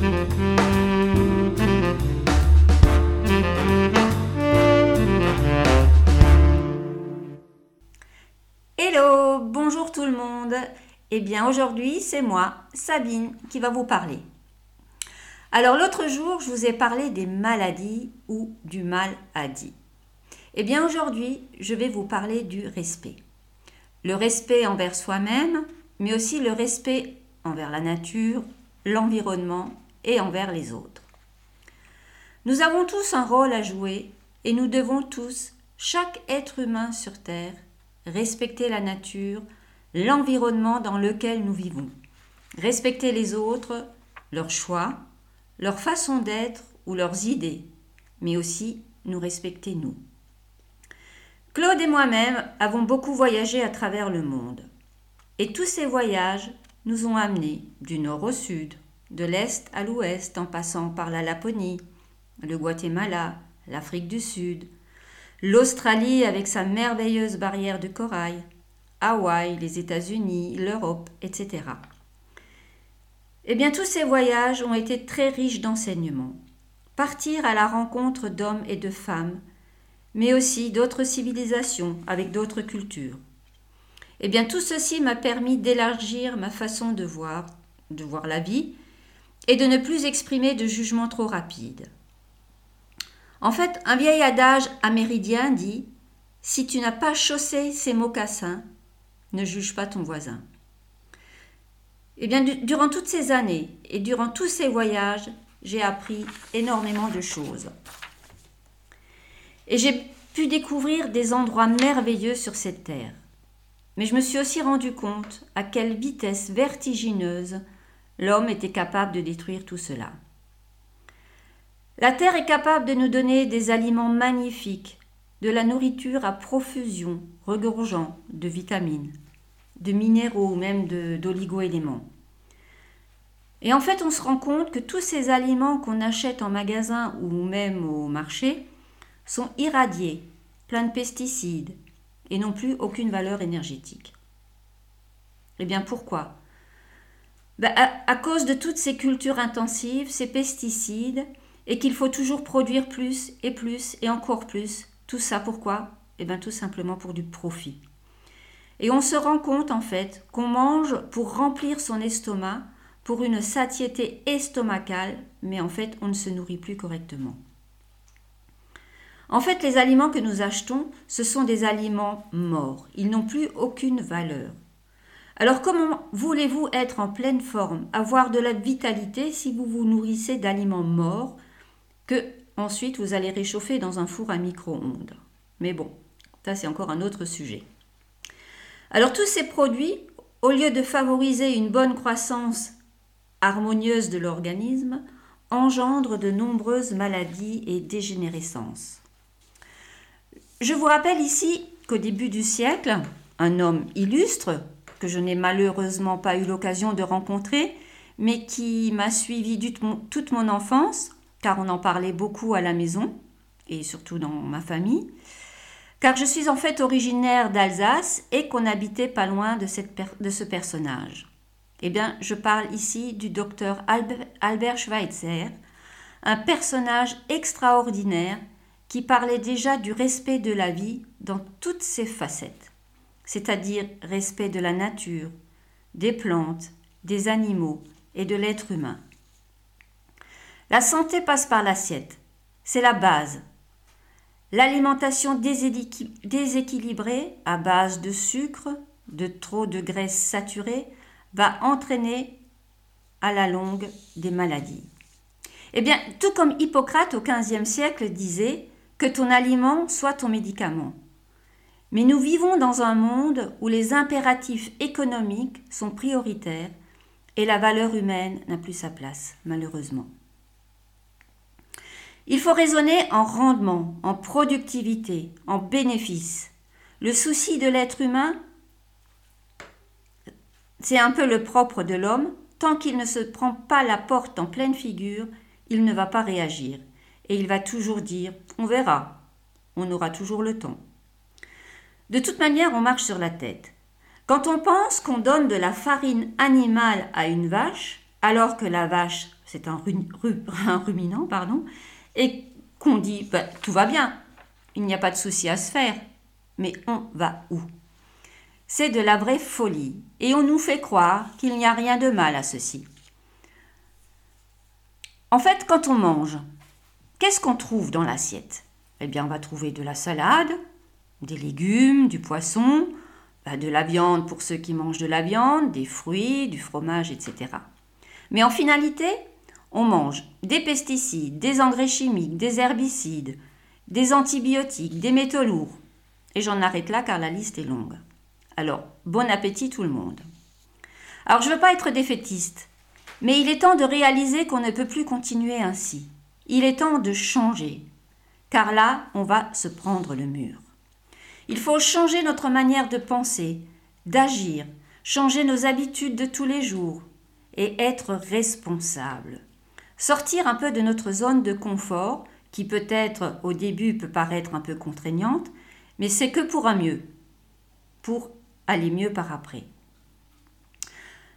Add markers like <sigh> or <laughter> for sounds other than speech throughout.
Hello, bonjour tout le monde. Eh bien aujourd'hui c'est moi, Sabine, qui va vous parler. Alors l'autre jour je vous ai parlé des maladies ou du mal à dit. Eh bien aujourd'hui je vais vous parler du respect. Le respect envers soi-même, mais aussi le respect envers la nature, l'environnement envers les autres. Nous avons tous un rôle à jouer et nous devons tous, chaque être humain sur Terre, respecter la nature, l'environnement dans lequel nous vivons, respecter les autres, leurs choix, leur façon d'être ou leurs idées, mais aussi nous respecter nous. Claude et moi-même avons beaucoup voyagé à travers le monde. Et tous ces voyages nous ont amenés du nord au sud, de l'est à l'ouest en passant par la Laponie, le Guatemala, l'Afrique du Sud, l'Australie avec sa merveilleuse barrière de corail, Hawaï, les États-Unis, l'Europe, etc. Eh bien, tous ces voyages ont été très riches d'enseignements. Partir à la rencontre d'hommes et de femmes, mais aussi d'autres civilisations avec d'autres cultures. Eh bien, tout ceci m'a permis d'élargir ma façon de voir, de voir la vie, et de ne plus exprimer de jugement trop rapide. En fait, un vieil adage améridien dit Si tu n'as pas chaussé ses mocassins, ne juge pas ton voisin. Eh bien, durant toutes ces années et durant tous ces voyages, j'ai appris énormément de choses. Et j'ai pu découvrir des endroits merveilleux sur cette terre. Mais je me suis aussi rendu compte à quelle vitesse vertigineuse l'homme était capable de détruire tout cela. La terre est capable de nous donner des aliments magnifiques, de la nourriture à profusion, regorgeant de vitamines, de minéraux ou même d'oligo-éléments. Et en fait, on se rend compte que tous ces aliments qu'on achète en magasin ou même au marché sont irradiés, pleins de pesticides et n'ont plus aucune valeur énergétique. Eh bien pourquoi? Ben, à, cause de toutes ces cultures intensives, ces pesticides, et qu'il faut toujours produire plus et plus et encore plus. Tout ça pourquoi? Eh bien tout simplement pour du profit. Et on se rend compte en fait qu'on mange pour remplir son estomac, pour une satiété estomacale, mais en fait on ne se nourrit plus correctement. En fait, les aliments que nous achetons, ce sont des aliments morts. Ils n'ont plus aucune valeur. Alors comment voulez-vous être en pleine forme, avoir de la vitalité si vous vous nourrissez d'aliments morts que ensuite vous allez réchauffer dans un four à micro-ondes? Mais bon, ça c'est encore un autre sujet. Alors tous ces produits, au lieu de favoriser une bonne croissance harmonieuse de l'organisme, engendrent de nombreuses maladies et dégénérescences. Je vous rappelle ici qu'au début du siècle, un homme illustre, que je n'ai malheureusement pas eu l'occasion de rencontrer, mais qui m'a suivi toute mon enfance, car on en parlait beaucoup à la maison, et surtout dans ma famille, car je suis en fait originaire d'Alsace et qu'on habitait pas loin de, de, ce personnage. Eh bien, je parle ici du docteur Albert Schweitzer, un personnage extraordinaire qui parlait déjà du respect de la vie dans toutes ses facettes, c'est-à-dire respect de la nature, des plantes, des animaux et de l'être humain. La santé passe par l'assiette, c'est la base. L'alimentation déséquilibrée à base de sucre, de trop de graisse saturée, va entraîner à la longue des maladies. Eh bien, tout comme Hippocrate au XVe siècle disait que ton aliment soit ton médicament. Mais nous vivons dans un monde où les impératifs économiques sont prioritaires et la valeur humaine n'a plus sa place, malheureusement. Il faut raisonner en rendement, en productivité, en bénéfice. Le souci de l'être humain, c'est un peu le propre de l'homme. Tant qu'il ne se prend pas la porte en pleine figure, il ne va pas réagir et il va toujours dire On verra, on aura toujours le temps. De toute manière, on marche sur la tête. Quand on pense qu'on donne de la farine animale à une vache, alors que la vache c'est un, <laughs> ruminant, pardon, et qu'on dit bah, tout va bien, il n'y a pas de souci à se faire, mais on va où? C'est de la vraie folie, et on nous fait croire qu'il n'y a rien de mal à ceci. En fait, quand on mange, qu'est-ce qu'on trouve dans l'assiette? Eh bien, on va trouver de la salade, des légumes, du poisson, bah, de la viande pour ceux qui mangent de la viande, des fruits, du fromage, etc. Mais en finalité, on mange des pesticides, des engrais chimiques, des herbicides, des antibiotiques, des métaux lourds. Et j'en arrête là car la liste est longue. Alors, bon appétit tout le monde. Alors, je ne veux pas être défaitiste, mais il est temps de réaliser qu'on ne peut plus continuer ainsi. Il est temps de changer, car là, on va se prendre le mur. Il faut changer notre manière de penser, d'agir, changer nos habitudes de tous les jours et être responsable. Sortir un peu de notre zone de confort, qui peut-être au début peut paraître un peu contraignante, mais c'est que pour un mieux, pour aller mieux par après.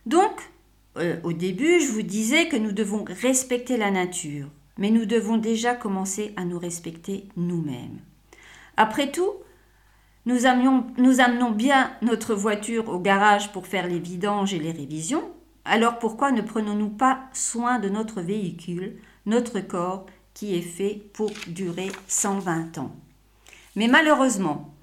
Donc, euh, au début, je vous disais que nous devons respecter la nature, mais nous devons déjà commencer à nous respecter nous-mêmes. Après tout, nous, amenons bien notre voiture au garage pour faire les vidanges et les révisions. Alors pourquoi ne prenons-nous pas soin de notre véhicule, notre corps, qui est fait pour durer 120 ans? Mais malheureusement,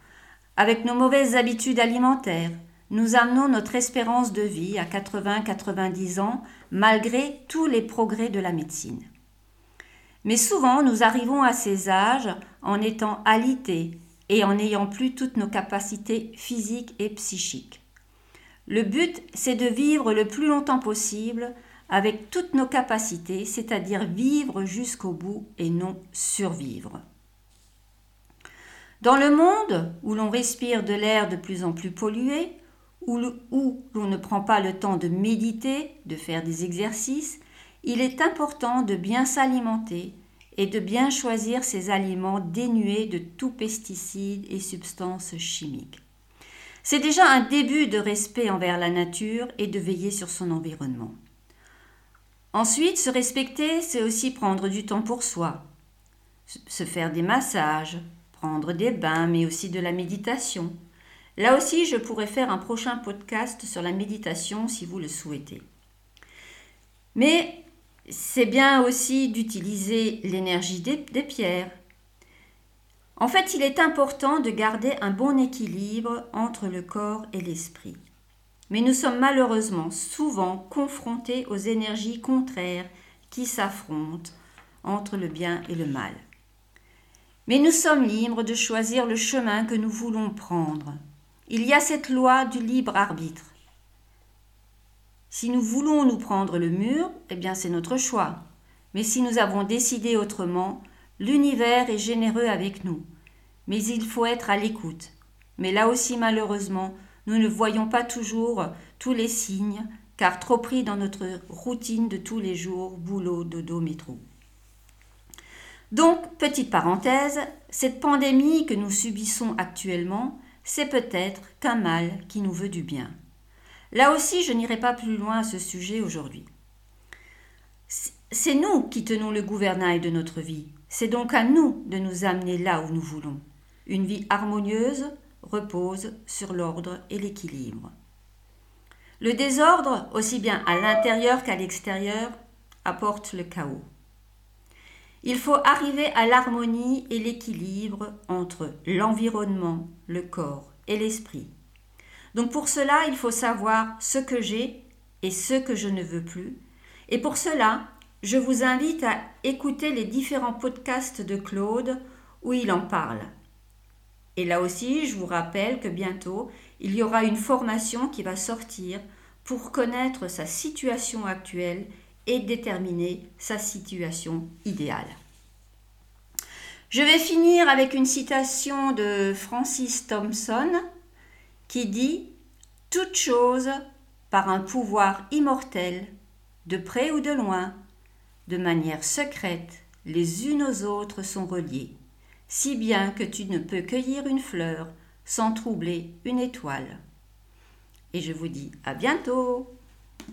avec nos mauvaises habitudes alimentaires, nous amenons notre espérance de vie à 80-90 ans malgré tous les progrès de la médecine. Mais souvent, nous arrivons à ces âges en étant alités, et en n'ayant plus toutes nos capacités physiques et psychiques. Le but, c'est de vivre le plus longtemps possible avec toutes nos capacités, c'est-à-dire vivre jusqu'au bout et non survivre. Dans le monde où l'on respire de l'air de plus en plus pollué, où l'on ne prend pas le temps de méditer, de faire des exercices, il est important de bien s'alimenter, et de bien choisir ces aliments dénués de tout pesticide et substances chimiques. C'est déjà un début de respect envers la nature et de veiller sur son environnement. Ensuite, se respecter, c'est aussi prendre du temps pour soi, se faire des massages, prendre des bains, mais aussi de la méditation. Là aussi, je pourrais faire un prochain podcast sur la méditation si vous le souhaitez. Mais c'est bien aussi d'utiliser l'énergie des, pierres. En fait, il est important de garder un bon équilibre entre le corps et l'esprit. Mais nous sommes malheureusement souvent confrontés aux énergies contraires qui s'affrontent entre le bien et le mal. Mais nous sommes libres de choisir le chemin que nous voulons prendre. Il y a cette loi du libre arbitre. Si nous voulons nous prendre le mur, eh bien c'est notre choix. Mais si nous avons décidé autrement, l'univers est généreux avec nous. Mais il faut être à l'écoute. Mais là aussi, malheureusement, nous ne voyons pas toujours tous les signes, car trop pris dans notre routine de tous les jours, boulot, dodo, métro. Donc, petite parenthèse, cette pandémie que nous subissons actuellement, c'est peut-être qu'un mal qui nous veut du bien. Là aussi, je n'irai pas plus loin à ce sujet aujourd'hui. C'est nous qui tenons le gouvernail de notre vie. C'est donc à nous de nous amener là où nous voulons. Une vie harmonieuse repose sur l'ordre et l'équilibre. Le désordre, aussi bien à l'intérieur qu'à l'extérieur, apporte le chaos. Il faut arriver à l'harmonie et l'équilibre entre l'environnement, le corps et l'esprit. Donc pour cela, il faut savoir ce que j'ai et ce que je ne veux plus. Et pour cela, je vous invite à écouter les différents podcasts de Claude où il en parle. Et là aussi, je vous rappelle que bientôt, il y aura une formation qui va sortir pour connaître sa situation actuelle et déterminer sa situation idéale. Je vais finir avec une citation de Francis Thompson qui dit Toute chose par un pouvoir immortel, de près ou de loin, de manière secrète, les unes aux autres sont reliées, si bien que tu ne peux cueillir une fleur sans troubler une étoile. Et je vous dis à bientôt